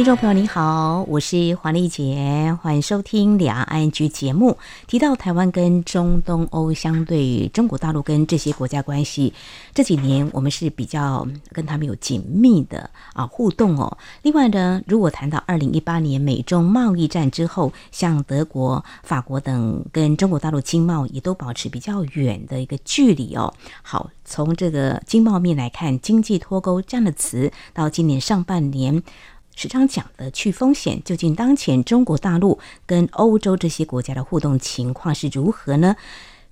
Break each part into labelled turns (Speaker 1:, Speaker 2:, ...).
Speaker 1: 听众朋友，你好，我是黄丽杰，欢迎收听两岸 ING 节目。提到台湾跟中东欧相对于中国大陆跟这些国家关系，这几年我们是比较跟他们有紧密的啊互动哦。另外呢，如果谈到二零一八年美中贸易战之后，像德国、法国等跟中国大陆经贸也都保持比较远的一个距离哦。好，从这个经贸面来看，经济脱钩这样的词，到今年上半年。时常讲的去风险，究竟当前中国大陆跟欧洲这些国家的互动情况是如何呢？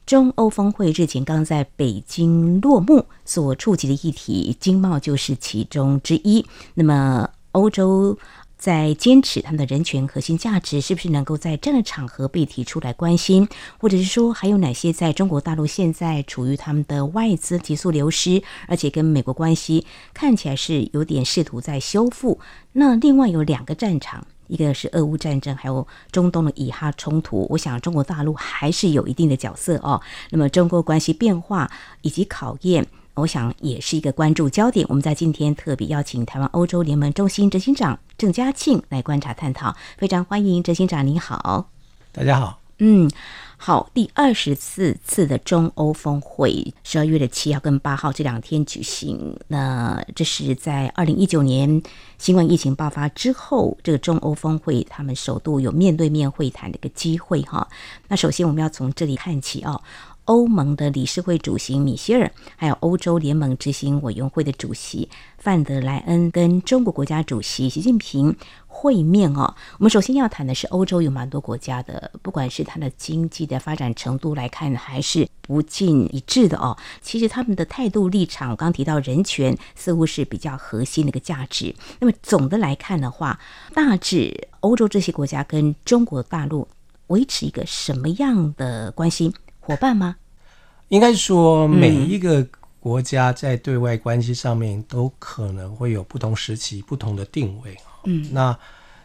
Speaker 1: 中欧峰会日前刚在北京落幕，所触及的议题，经贸就是其中之一。那么欧洲。在坚持他们的人权核心价值，是不是能够在这样的场合被提出来关心？或者是说，还有哪些在中国大陆现在处于他们的外资急速流失，而且跟美国关系看起来是有点试图在修复？那另外有两个战场，一个是俄乌战争，还有中东的以哈冲突。我想中国大陆还是有一定的角色哦。那么中国关系变化以及考验。我想也是一个关注焦点。我们在今天特别邀请台湾欧洲联盟中心执行长郑家庆来观察探讨，非常欢迎执行长，您好。
Speaker 2: 大家好。
Speaker 1: 嗯，好，第二十四次的中欧峰会，十二月的七号跟八号这两天举行。那这是在二零一九年新冠疫情爆发之后，这个中欧峰会他们首度有面对面会谈的一个机会哈。那首先我们要从这里看起哦。欧盟的理事会主席米歇尔，还有欧洲联盟执行委员会的主席范德莱恩跟中国国家主席习近平会面哦。我们首先要谈的是欧洲有蛮多国家的，不管是它的经济的发展程度来看，还是不尽一致的哦。其实他们的态度立场，我刚提到人权似乎是比较核心的一个价值。那么总的来看的话，大致欧洲这些国家跟中国大陆维持一个什么样的关系？伙伴吗？
Speaker 2: 应该说，每一个国家在对外关系上面都可能会有不同时期不同的定位。嗯，那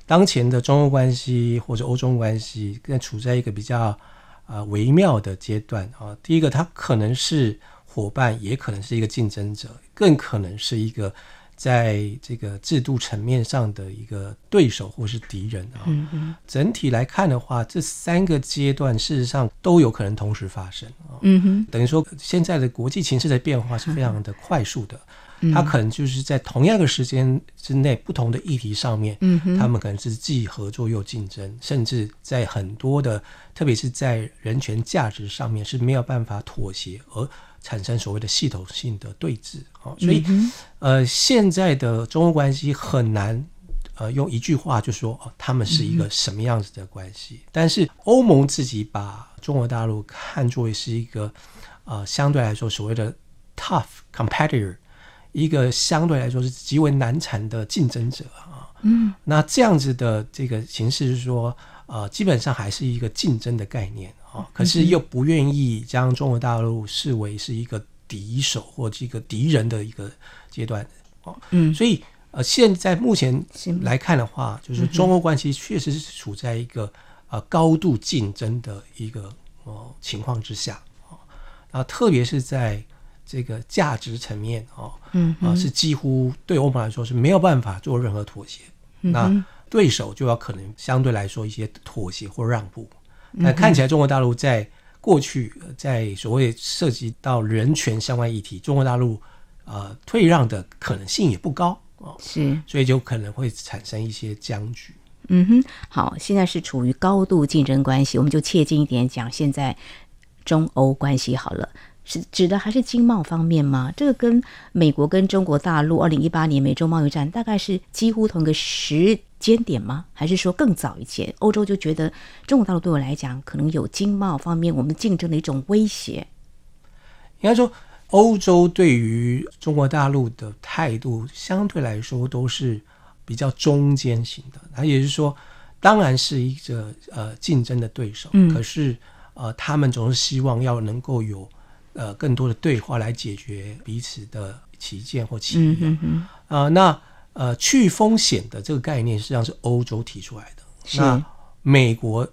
Speaker 2: 当前的中欧关系或者欧中关系，更处在一个比较啊、呃、微妙的阶段啊。第一个，它可能是伙伴，也可能是一个竞争者，更可能是一个。在这个制度层面上的一个对手或是敌人啊，整体来看的话，这三个阶段事实上都有可能同时发生啊。嗯哼，等于说现在的国际形势的变化是非常的快速的，它可能就是在同样的时间之内，不同的议题上面，他们可能是既合作又竞争，甚至在很多的，特别是在人权价值上面是没有办法妥协而。产生所谓的系统性的对峙，啊，所以，呃，现在的中欧关系很难，呃，用一句话就说，哦，他们是一个什么样子的关系。但是欧盟自己把中国大陆看作为是一个，呃，相对来说所谓的 tough competitor，一个相对来说是极为难缠的竞争者啊。嗯，那这样子的这个形式是说，呃，基本上还是一个竞争的概念。可是又不愿意将中国大陆视为是一个敌手或者一个敌人的一个阶段，哦，嗯，所以呃，现在目前来看的话，就是中欧关系确实是处在一个呃高度竞争的一个呃情况之下，啊，然后特别是在这个价值层面，哦，嗯，啊，是几乎对欧盟来说是没有办法做任何妥协，那对手就要可能相对来说一些妥协或让步。那看起来，中国大陆在过去在所谓涉及到人权相关议题，中国大陆呃退让的可能性也不高哦，是，所以就可能会产生一些僵局。
Speaker 1: 嗯哼，好，现在是处于高度竞争关系，我们就切近一点讲，现在中欧关系好了。是指的还是经贸方面吗？这个跟美国跟中国大陆二零一八年美洲贸易战大概是几乎同一个时间点吗？还是说更早以前？欧洲就觉得中国大陆对我来讲可能有经贸方面我们竞争的一种威胁。
Speaker 2: 应该说，欧洲对于中国大陆的态度相对来说都是比较中间型的。那也就是说，当然是一个呃竞争的对手，嗯、可是呃他们总是希望要能够有。呃，更多的对话来解决彼此的旗舰或歧义啊、嗯呃。那呃，去风险的这个概念实际上是欧洲提出来的。那美国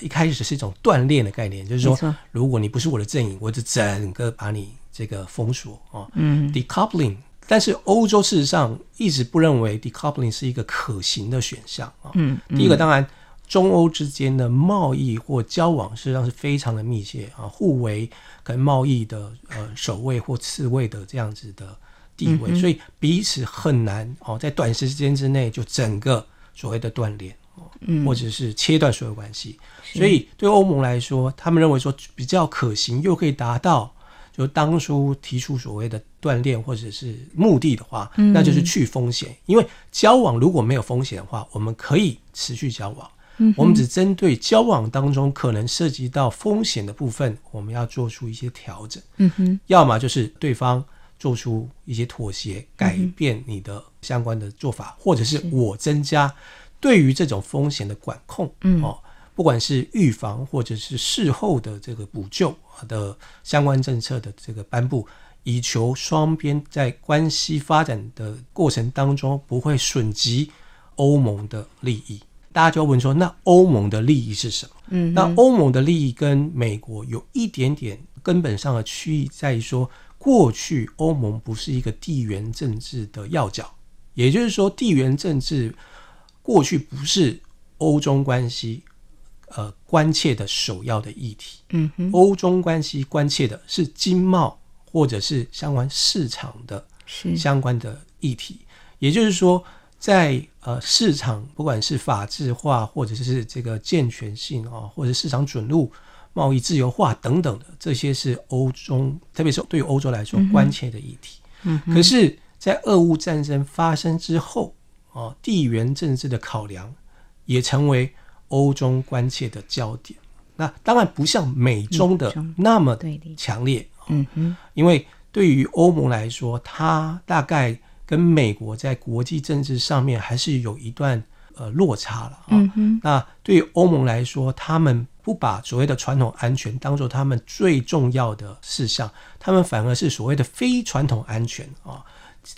Speaker 2: 一开始是一种锻炼的概念，就是说，如果你不是我的阵营，我就整个把你这个封锁啊。嗯，decoupling。但是欧洲事实上一直不认为 decoupling 是一个可行的选项啊。嗯，第一个当然，中欧之间的贸易或交往实际上是非常的密切啊，互为跟贸易的呃首位或次位的这样子的。地位，所以彼此很难哦，在短时间之内就整个所谓的断联，嗯，或者是切断所有关系。所以对欧盟来说，他们认为说比较可行又可以达到就当初提出所谓的锻炼或者是目的的话，那就是去风险。因为交往如果没有风险的话，我们可以持续交往。我们只针对交往当中可能涉及到风险的部分，我们要做出一些调整。嗯哼，要么就是对方。做出一些妥协，改变你的相关的做法，嗯、或者是我增加对于这种风险的管控，嗯哦，不管是预防或者是事后的这个补救的相关政策的这个颁布，以求双边在关系发展的过程当中不会损及欧盟的利益。大家就要问说，那欧盟的利益是什么？嗯，那欧盟的利益跟美国有一点点根本上的区异，在于说。过去欧盟不是一个地缘政治的要角，也就是说，地缘政治过去不是欧中关系呃关切的首要的议题。嗯哼，欧中关系关切的是经贸或者是相关市场的相关的议题。也就是说，在呃市场不管是法制化或者是这个健全性啊，或者市场准入。贸易自由化等等的这些是欧中，特别是对于欧洲来说关切的议题。嗯，可是，在俄乌战争发生之后，啊，地缘政治的考量也成为欧中关切的焦点。那当然不像美中的那么强烈。嗯哼，因为对于欧盟来说，它大概跟美国在国际政治上面还是有一段呃落差了。嗯哼，那对于欧盟来说，他们。不把所谓的传统安全当做他们最重要的事项，他们反而是所谓的非传统安全啊，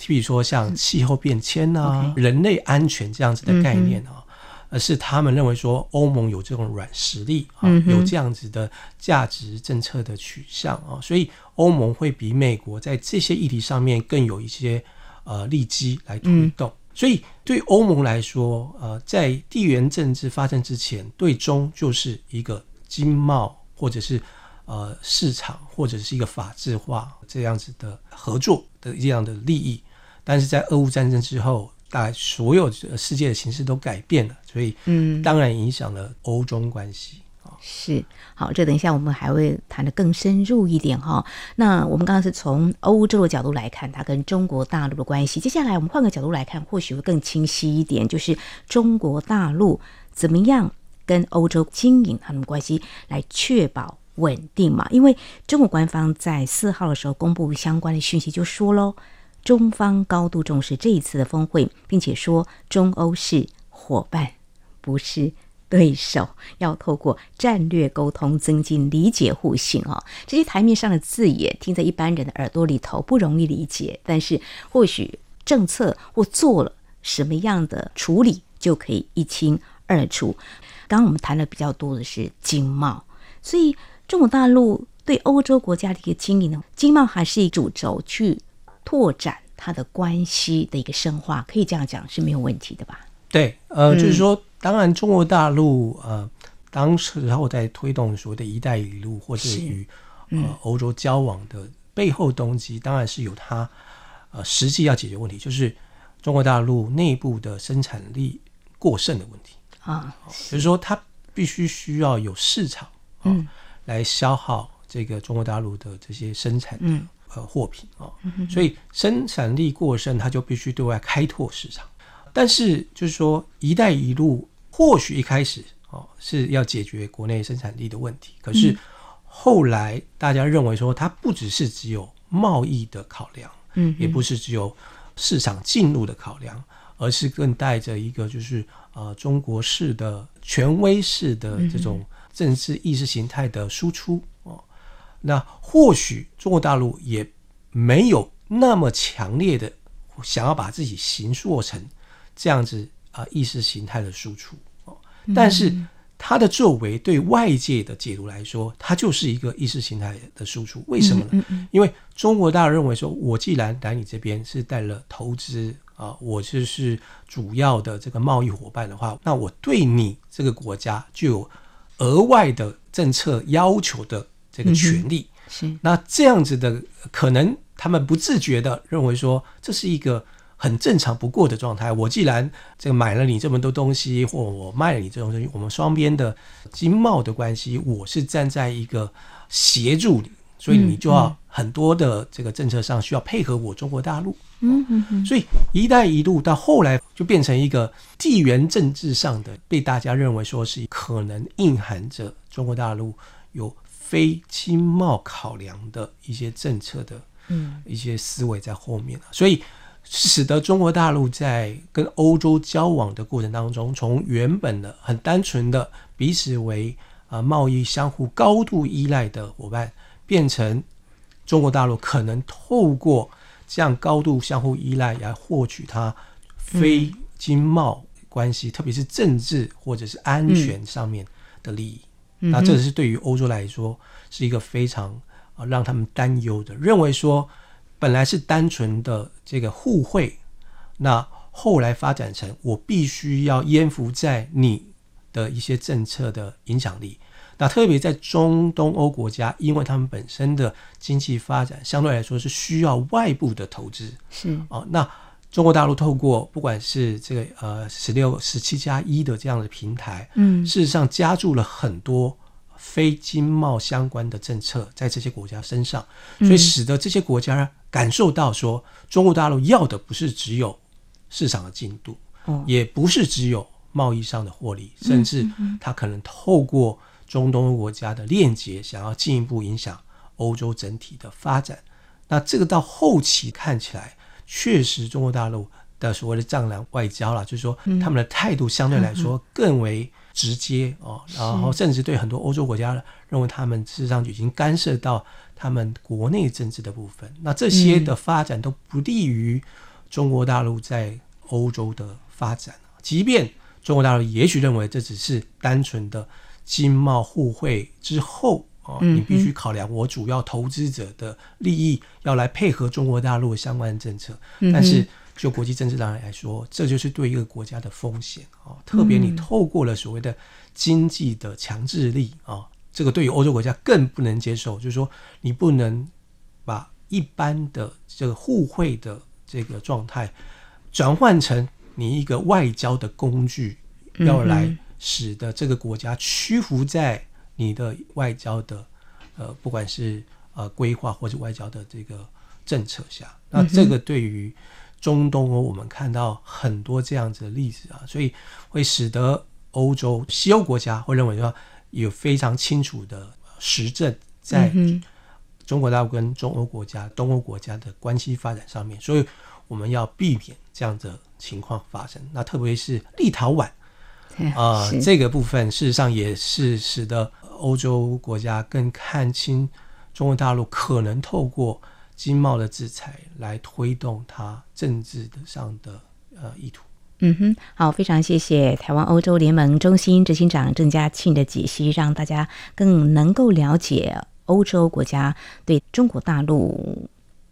Speaker 2: 譬如说像气候变迁啊.人类安全这样子的概念啊，而是他们认为说欧盟有这种软实力啊，有这样子的价值政策的取向啊，所以欧盟会比美国在这些议题上面更有一些呃利基来推动。所以，对欧盟来说，呃，在地缘政治发生之前，对中就是一个经贸或者是呃市场或者是一个法治化这样子的合作的这样的利益。但是在俄乌战争之后，大概所有世界的形势都改变了，所以，嗯，当然影响了欧中关系。
Speaker 1: 是，好，这等一下我们还会谈得更深入一点哈。那我们刚刚是从欧洲的角度来看它跟中国大陆的关系，接下来我们换个角度来看，或许会更清晰一点，就是中国大陆怎么样跟欧洲经营他们关系，来确保稳定嘛？因为中国官方在四号的时候公布相关的讯息，就说喽，中方高度重视这一次的峰会，并且说中欧是伙伴，不是。对手要透过战略沟通增进理解互信啊，这些台面上的字眼听在一般人的耳朵里头不容易理解，但是或许政策或做了什么样的处理就可以一清二楚。刚刚我们谈的比较多的是经贸，所以中国大陆对欧洲国家的一个经营呢，经贸还是一主轴去拓展它的关系的一个深化，可以这样讲是没有问题的吧？
Speaker 2: 对，呃，就是说。嗯当然，中国大陆呃，当时然后在推动所谓的一带一路或者与呃欧洲交往的背后动机，当然是有它呃实际要解决问题，就是中国大陆内部的生产力过剩的问题。啊，就是说它必须需要有市场啊来消耗这个中国大陆的这些生产的呃货品啊，所以生产力过剩，它就必须对外开拓市场。但是就是说，一带一路。或许一开始哦是要解决国内生产力的问题，可是后来大家认为说它不只是只有贸易的考量，嗯，也不是只有市场进入的考量，而是更带着一个就是呃中国式的权威式的这种政治意识形态的输出哦。那或许中国大陆也没有那么强烈的想要把自己形塑成这样子啊、呃、意识形态的输出哦，但是他的作为对外界的解读来说，他就是一个意识形态的输出。为什么呢？因为中国大陆认为说，我既然来你这边是带了投资啊、呃，我就是主要的这个贸易伙伴的话，那我对你这个国家就有额外的政策要求的这个权利。
Speaker 1: 是，
Speaker 2: 那这样子的可能，他们不自觉的认为说，这是一个很正常不过的状态。我既然这个买了你这么多东西，或我卖了你这种东西，我们双边的经贸的关系，我是站在一个协助你，所以你就要很多的这个政策上需要配合我中国大陆。
Speaker 1: 嗯嗯嗯。
Speaker 2: 所以“一带一路”到后来就变成一个地缘政治上的，被大家认为说是可能蕴含着中国大陆有。非经贸考量的一些政策的，嗯，一些思维在后面，所以使得中国大陆在跟欧洲交往的过程当中，从原本的很单纯的彼此为啊贸易相互高度依赖的伙伴，变成中国大陆可能透过这样高度相互依赖来获取它非经贸关系，特别是政治或者是安全上面的利益。那这是对于欧洲来说是一个非常啊让他们担忧的，认为说本来是单纯的这个互惠，那后来发展成我必须要淹伏在你的一些政策的影响力。那特别在中东欧国家，因为他们本身的经济发展相对来说是需要外部的投资，
Speaker 1: 是
Speaker 2: 啊那。中国大陆透过不管是这个呃十六、十七加一的这样的平台，嗯，事实上加注了很多非经贸相关的政策在这些国家身上，所以使得这些国家感受到说，中国大陆要的不是只有市场的进度，也不是只有贸易上的获利，甚至它可能透过中东国家的链接，想要进一步影响欧洲整体的发展。那这个到后期看起来。确实，中国大陆的所谓的“战狼外交”啦，就是说他们的态度相对来说更为直接哦，然后甚至对很多欧洲国家认为他们事实上已经干涉到他们国内政治的部分。那这些的发展都不利于中国大陆在欧洲的发展。即便中国大陆也许认为这只是单纯的经贸互惠之后。哦，你必须考量我主要投资者的利益，要来配合中国大陆的相关政策。但是就国际政治上来说，这就是对一个国家的风险啊。特别你透过了所谓的经济的强制力啊，这个对于欧洲国家更不能接受。就是说，你不能把一般的这个互惠的这个状态转换成你一个外交的工具，要来使得这个国家屈服在。你的外交的，呃，不管是呃规划或者外交的这个政策下，那这个对于中东欧，我们看到很多这样子的例子啊，所以会使得欧洲西欧国家会认为说有非常清楚的实证在中国大陆跟中欧国家、东欧国家的关系发展上面，所以我们要避免这样的情况发生。那特别是立陶宛啊，呃，这个部分事实上也是使得。欧洲国家更看清中国大陆可能透过经贸的制裁来推动它政治的上的呃意图。
Speaker 1: 嗯哼，好，非常谢谢台湾欧洲联盟中心执行长郑家庆的解析，让大家更能够了解欧洲国家对中国大陆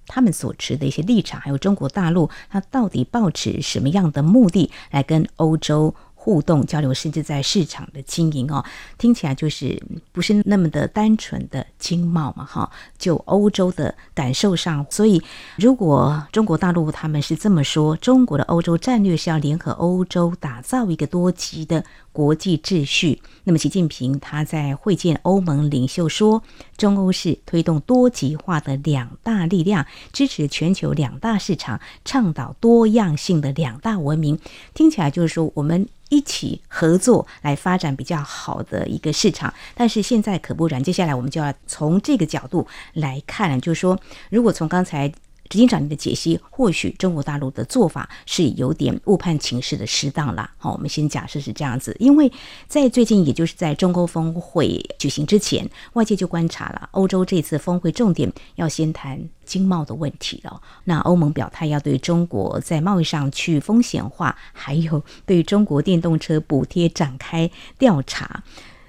Speaker 1: 他们所持的一些立场，还有中国大陆它到底抱持什么样的目的来跟欧洲。互动交流，甚至在市场的经营哦，听起来就是不是那么的单纯的经贸嘛，哈。就欧洲的感受上，所以如果中国大陆他们是这么说，中国的欧洲战略是要联合欧洲，打造一个多极的国际秩序。那么，习近平他在会见欧盟领袖说，中欧是推动多极化的两大力量，支持全球两大市场，倡导多样性的两大文明。听起来就是说我们。一起合作来发展比较好的一个市场，但是现在可不然。接下来我们就要从这个角度来看，就是说，如果从刚才执行长，你的解析，或许中国大陆的做法是有点误判情势的失当啦。好，我们先假设是这样子，因为在最近，也就是在中欧峰会举行之前，外界就观察了欧洲这次峰会重点要先谈经贸的问题了。那欧盟表态要对中国在贸易上去风险化，还有对中国电动车补贴展开调查。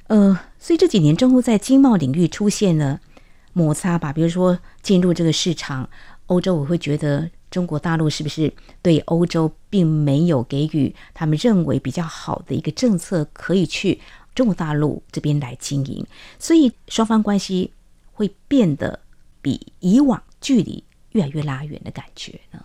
Speaker 1: 呃，所以这几年中欧在经贸领域出现了摩擦吧，比如说进入这个市场。欧洲我会觉得中国大陆是不是对欧洲并没有给予他们认为比较好的一个政策，可以去中国大陆这边来经营，所以双方关系会变得比以往距离越来越拉远的感觉呢？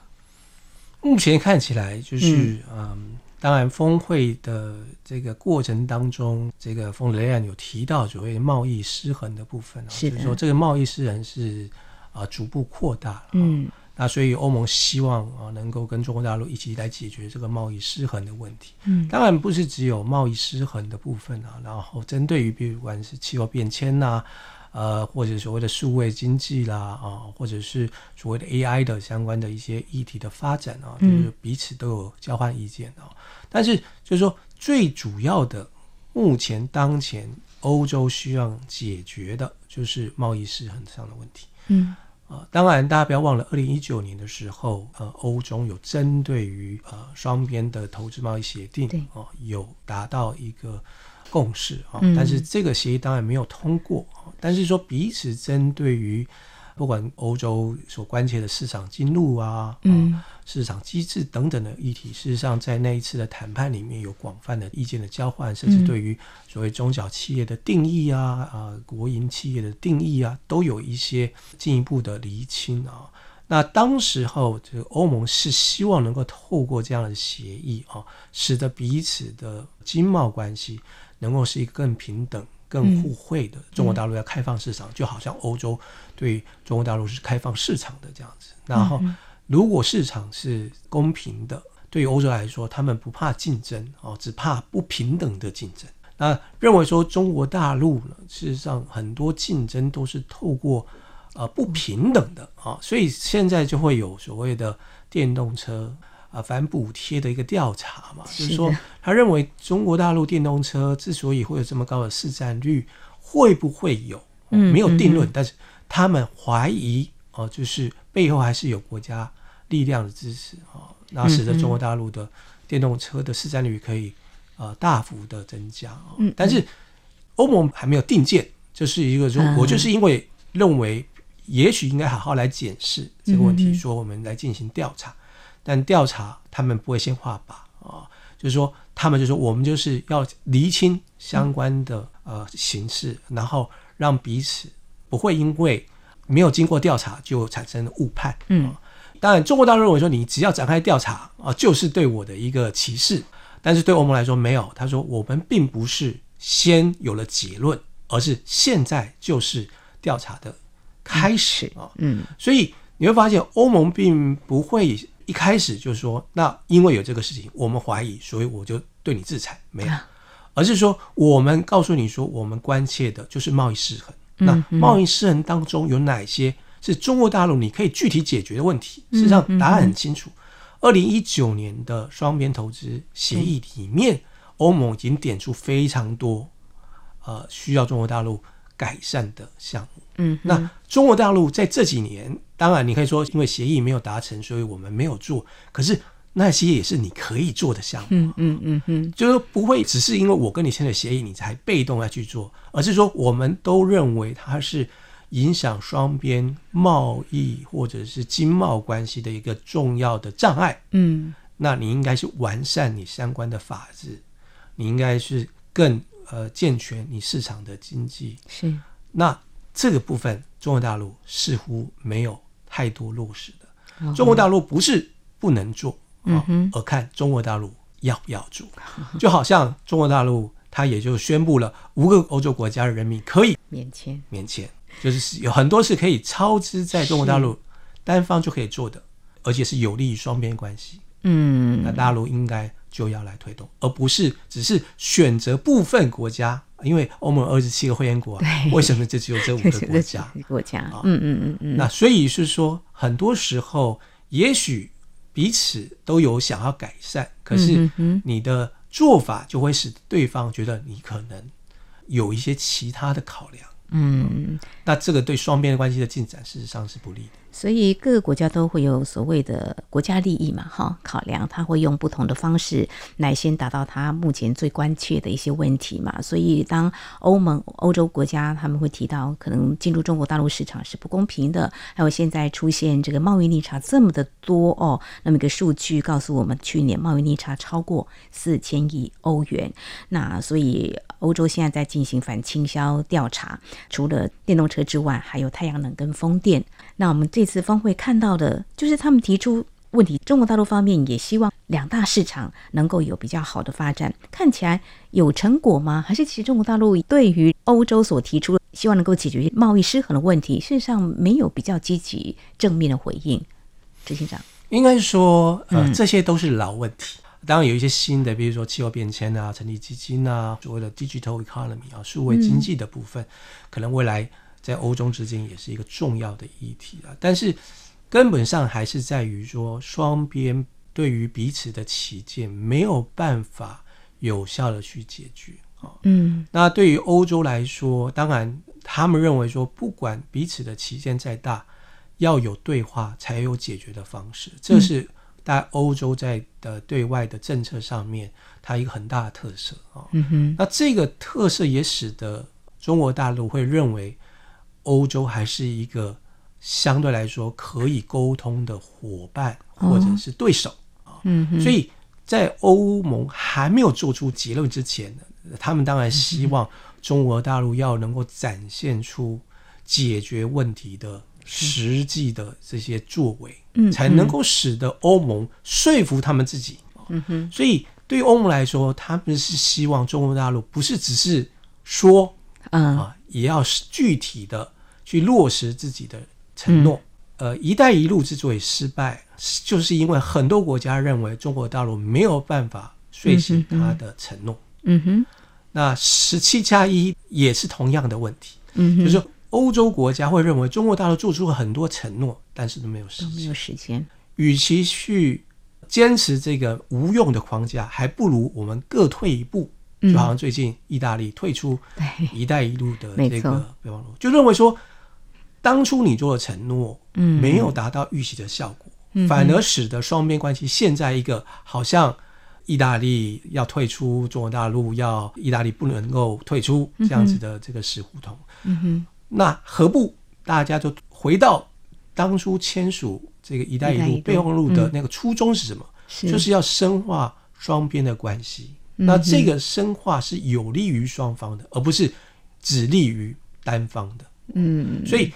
Speaker 2: 目前看起来就是，嗯，嗯，当然峰会的这个过程当中，这个冯德莱恩有提到所谓贸易失衡的部分，是就是说这个贸易失衡是。啊，逐步扩大。嗯，那所以欧盟希望啊，能够跟中国大陆一起来解决这个贸易失衡的问题。嗯，当然不是只有贸易失衡的部分啊，然后针对于比如不管是气候变迁呐、啊，呃，或者所谓的数位经济啦，啊，或者是所谓的 AI 的相关的一些议题的发展啊，就是彼此都有交换意见啊。但是就是说，最主要的，目前当前欧洲需要解决的就是贸易失衡上的问题。嗯，呃，当然，大家不要忘了，二零一九年的时候，呃，欧中有针对于呃双边的投资贸易协定，哦、呃，有达到一个共识啊、呃，但是这个协议当然没有通过，呃、但是说彼此针对于。不管欧洲所关切的市场进入啊，嗯，市场机制等等的议题，事实上在那一次的谈判里面有广泛的意见的交换，甚至对于所谓中小企业的定义啊，啊，国营企业的定义啊，都有一些进一步的厘清啊。那当时候，这个欧盟是希望能够透过这样的协议啊，使得彼此的经贸关系能够是一个更平等。更互惠的，中国大陆要开放市场，就好像欧洲对中国大陆是开放市场的这样子。然后，如果市场是公平的，对于欧洲来说，他们不怕竞争哦，只怕不平等的竞争。那认为说中国大陆呢，事实上很多竞争都是透过呃不平等的啊，所以现在就会有所谓的电动车。啊，反补贴的一个调查嘛，就是说，他认为中国大陆电动车之所以会有这么高的市占率，会不会有？嗯没有定论，但是他们怀疑哦，就是背后还是有国家力量的支持啊，那使得中国大陆的电动车的市占率可以呃大幅的增加啊。但是欧盟还没有定见，就是一个说，我就是因为认为，也许应该好好来检视这个问题，说我们来进行调查。但调查他们不会先画靶啊，就是说他们就说我们就是要厘清相关的呃形式，然后让彼此不会因为没有经过调查就产生误判。嗯，当然中国大陆认为说你只要展开调查啊，就是对我的一个歧视，但是对欧盟来说没有，他说我们并不是先有了结论，而是现在就是调查的开始啊。嗯，所以你会发现欧盟并不会。一开始就说，那因为有这个事情，我们怀疑，所以我就对你制裁，没有，而是说我们告诉你说，我们关切的就是贸易失衡。那贸易失衡当中有哪些是中国大陆你可以具体解决的问题？事实上答案很清楚。二零一九年的双边投资协议里面，欧盟已经点出非常多呃需要中国大陆改善的项目。嗯，那中国大陆在这几年。当然，你可以说，因为协议没有达成，所以我们没有做。可是那些也是你可以做的项目。嗯嗯嗯嗯，就是不会只是因为我跟你签了协议，你才被动要去做，而是说我们都认为它是影响双边贸易或者是经贸关系的一个重要的障碍。嗯，那你应该是完善你相关的法制，你应该是更呃健全你市场的经济。是，那这个部分中国大陆似乎没有。太多落实的，中国大陆不是不能做，嗯，而看中国大陆要不要做，就好像中国大陆，它也就宣布了五个欧洲国家的人民可以
Speaker 1: 免签，
Speaker 2: 免签，就是有很多是可以超支在中国大陆单方就可以做的，而且是有利于双边关系，嗯，那大陆应该就要来推动，而不是只是选择部分国家因为欧盟二十七个会员国、啊，为什么就只有这五个 国家？
Speaker 1: 国家，嗯嗯嗯嗯。
Speaker 2: 那所以是说，很多时候也许彼此都有想要改善，可是你的做法就会使对方觉得你可能有一些其他的考量。嗯，那这个对双边的关系的进展，事实上是不利的。
Speaker 1: 所以各个国家都会有所谓的国家利益嘛，哈，考量，他会用不同的方式来先达到他目前最关切的一些问题嘛。所以当欧盟、欧洲国家他们会提到可能进入中国大陆市场是不公平的，还有现在出现这个贸易逆差这么的多哦，那么一个数据告诉我们，去年贸易逆差超过四千亿欧元。那所以欧洲现在在进行反倾销调查，除了电动车之外，还有太阳能跟风电。那我们这次峰会看到的，就是他们提出问题，中国大陆方面也希望两大市场能够有比较好的发展。看起来有成果吗？还是其实中国大陆对于欧洲所提出的希望能够解决贸易失衡的问题，事实上没有比较积极正面的回应？执行长
Speaker 2: 应该说，呃，这些都是老问题。嗯、当然有一些新的，比如说气候变迁啊、成立基金啊、所谓的 digital economy 啊、数位经济的部分，嗯、可能未来。在欧中之间也是一个重要的议题啊，但是根本上还是在于说，双边对于彼此的起见没有办法有效的去解决啊。嗯，那对于欧洲来说，当然他们认为说，不管彼此的起见再大，要有对话才有解决的方式，这是在欧洲在的对外的政策上面它一个很大的特色啊。嗯哼，那这个特色也使得中国大陆会认为。欧洲还是一个相对来说可以沟通的伙伴或者是对手啊，嗯，所以在欧盟还没有做出结论之前呢，他们当然希望中国大陆要能够展现出解决问题的实际的这些作为，嗯，才能够使得欧盟说服他们自己，嗯哼，所以对于欧盟来说，他们是希望中国大陆不是只是说，嗯啊。也要具体的去落实自己的承诺。嗯、呃，“一带一路”之所以失败，就是因为很多国家认为中国大陆没有办法遂行他的承诺。嗯哼。那“十七加一”也是同样的问题。嗯哼。就是欧洲国家会认为中国大陆做出了很多承诺，但是都没有实现。
Speaker 1: 没有时间。
Speaker 2: 与其去坚持这个无用的框架，还不如我们各退一步。就好像最近意大利退出 “一带一路”的这个备忘录，就认为说，当初你做的承诺，没有达到预期的效果，反而使得双边关系现在一个好像意大利要退出中国大陆，要意大利不能够退出这样子的这个死胡同。那何不大家就回到当初签署这个“一带一路”备忘录的那个初衷是什么？就是要深化双边的关系。那这个深化是有利于双方的，而不是只利于单方的。嗯，所以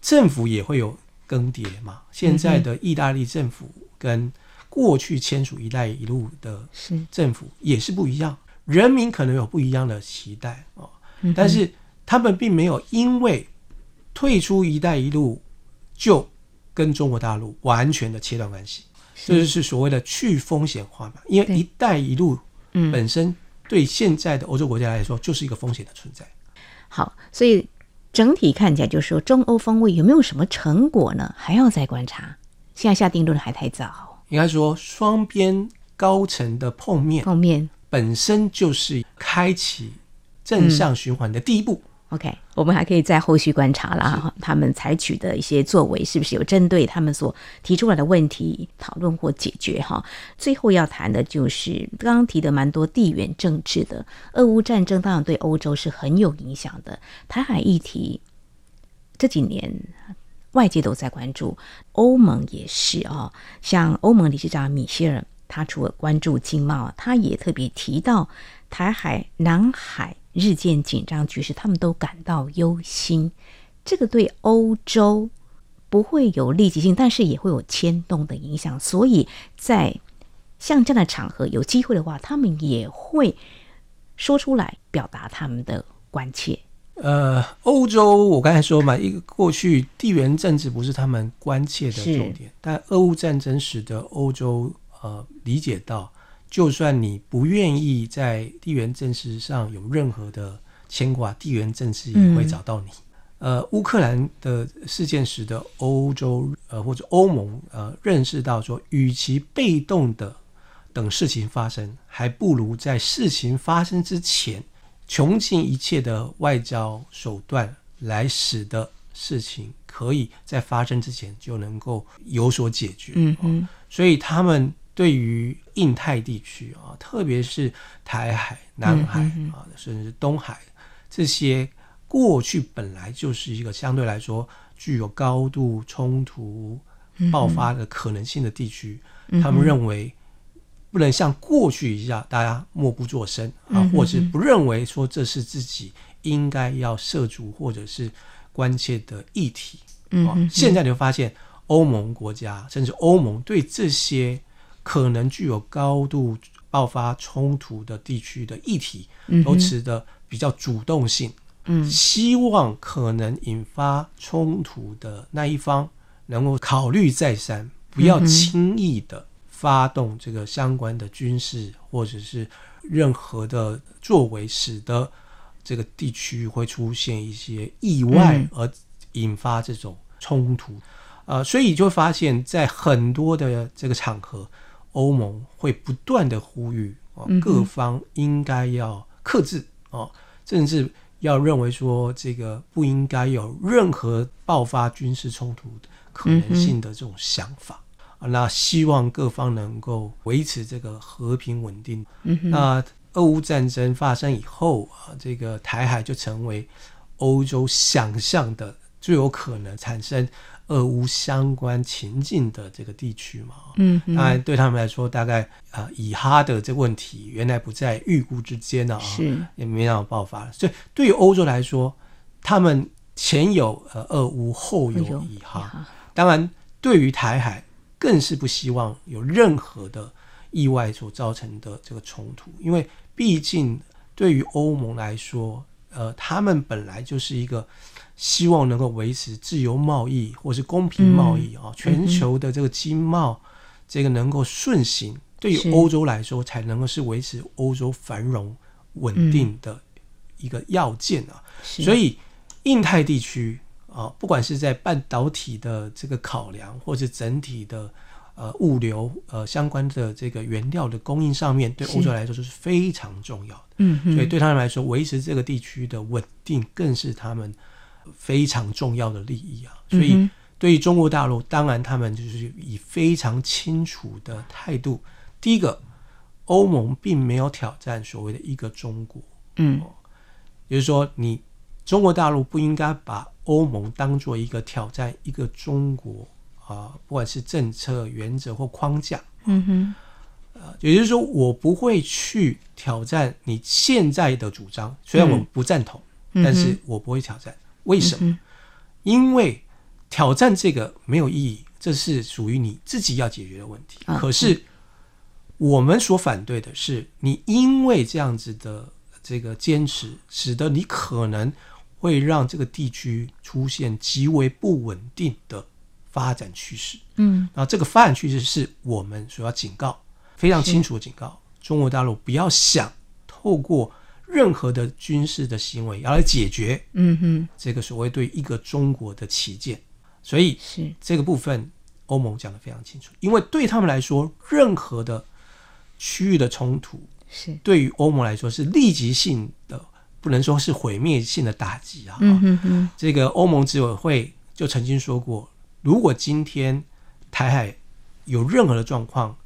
Speaker 2: 政府也会有更迭嘛。现在的意大利政府跟过去签署“一带一路”的政府也是不一样，人民可能有不一样的期待啊。但是他们并没有因为退出“一带一路”就跟中国大陆完全的切断关系，这就是所谓的去风险化嘛。因为“一带一路”本身对现在的欧洲国家来说就是一个风险的存在。
Speaker 1: 好，所以整体看起来就是说，中欧峰会有没有什么成果呢？还要再观察。现在下定论还太早。
Speaker 2: 应该说，双边高层的碰面，
Speaker 1: 碰面
Speaker 2: 本身就是开启正向循环的第一步。
Speaker 1: OK，我们还可以在后续观察啦，他们采取的一些作为是不是有针对他们所提出来的问题讨论或解决哈？最后要谈的就是刚刚提的蛮多地缘政治的，俄乌战争当然对欧洲是很有影响的。台海议题这几年外界都在关注，欧盟也是啊，像欧盟理事长米歇尔，他除了关注经贸，他也特别提到台海、南海。日渐紧张局势，他们都感到忧心。这个对欧洲不会有立即性，但是也会有牵动的影响。所以在像这样的场合，有机会的话，他们也会说出来，表达他们的关切。
Speaker 2: 呃，欧洲我刚才说嘛，一个过去地缘政治不是他们关切的重点，但俄乌战争使得欧洲呃理解到。就算你不愿意在地缘政治上有任何的牵挂，地缘政治也会找到你。嗯、呃，乌克兰的事件使得欧洲呃或者欧盟呃认识到说，与其被动的等事情发生，还不如在事情发生之前，穷尽一切的外交手段，来使得事情可以在发生之前就能够有所解决。嗯嗯，所以他们。对于印太地区啊，特别是台海、南海啊，甚至东海这些过去本来就是一个相对来说具有高度冲突爆发的可能性的地区，他们认为不能像过去一样大家默不作声啊，或者不认为说这是自己应该要涉足或者是关切的议题。嗯现在你会发现欧盟国家甚至欧盟对这些。可能具有高度爆发冲突的地区的议题，都持的比较主动性，嗯，希望可能引发冲突的那一方能够考虑再三，不要轻易的发动这个相关的军事或者是任何的作为，使得这个地区会出现一些意外而引发这种冲突，呃，所以就会发现，在很多的这个场合。欧盟会不断的呼吁啊，各方应该要克制啊，甚至要认为说这个不应该有任何爆发军事冲突的可能性的这种想法啊。那希望各方能够维持这个和平稳定。那俄乌战争发生以后啊，这个台海就成为欧洲想象的最有可能产生。俄乌相关情境的这个地区嘛，嗯，当然对他们来说，大概啊，以哈的这个问题原来不在预估之间呢，是也没让爆发。所以对于欧洲来说，他们前有呃俄乌，后有以哈。当然，对于台海更是不希望有任何的意外所造成的这个冲突，因为毕竟对于欧盟来说，呃，他们本来就是一个。希望能够维持自由贸易或是公平贸易啊，嗯、全球的这个经贸这个能够顺行，嗯、对于欧洲来说才能够是维持欧洲繁荣稳定的一个要件啊。嗯、所以，印太地区啊，不管是在半导体的这个考量，或是整体的呃物流呃相关的这个原料的供应上面，对欧洲来说都是非常重要的。嗯，所以对他们来说，维持这个地区的稳定更是他们。非常重要的利益啊，所以对于中国大陆，当然他们就是以非常清楚的态度。第一个，欧盟并没有挑战所谓的一个中国，嗯，也就是说，你中国大陆不应该把欧盟当做一个挑战一个中国啊，不管是政策原则或框架，嗯哼，呃，也就是说，我不会去挑战你现在的主张，虽然我不赞同，但是我不会挑战。为什么？因为挑战这个没有意义，这是属于你自己要解决的问题。可是我们所反对的是，你因为这样子的这个坚持，使得你可能会让这个地区出现极为不稳定的发展趋势。嗯，然后这个发展趋势是我们所要警告，非常清楚的警告中国大陆不要想透过。任何的军事的行为要来解决，嗯哼，这个所谓对一个中国的起见，所以是。这个部分欧盟讲的非常清楚，因为对他们来说，任何的区域的冲突是。对于欧盟来说是立即性的，不能说是毁灭性的打击啊。嗯哼哼，这个欧盟执委会就曾经说过，如果今天台海有任何的状况，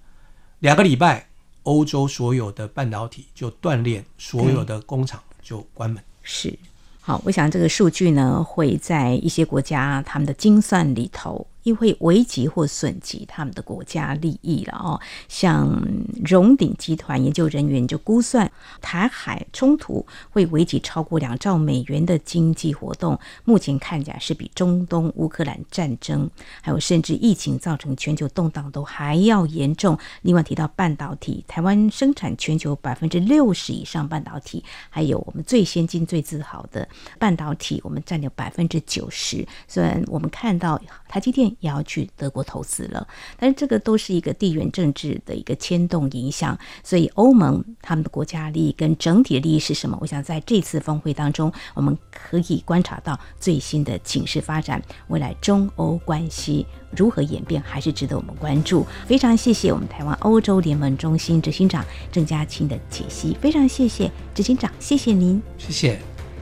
Speaker 2: 两个礼拜。欧洲所有的半导体就断裂，所有的工厂就关门。
Speaker 1: 是，好，我想这个数据呢，会在一些国家他们的精算里头。亦会危及或损及他们的国家利益了哦。像荣鼎集团研究人员就估算，台海冲突会危及超过两兆美元的经济活动。目前看起来是比中东乌克兰战争，还有甚至疫情造成全球动荡都还要严重。另外提到半导体，台湾生产全球百分之六十以上半导体，还有我们最先进、最自豪的半导体，我们占有百分之九十。虽然我们看到台积电。也要去德国投资了。但是这个都是一个地缘政治的一个牵动影响，所以欧盟他们的国家利益跟整体利益是什么？我想在这次峰会当中，我们可以观察到最新的情势发展，未来中欧关系如何演变，还是值得我们关注。非常谢谢我们台湾欧洲联盟中心执行长郑家清的解析，非常谢谢执行长，谢谢您，
Speaker 2: 谢谢。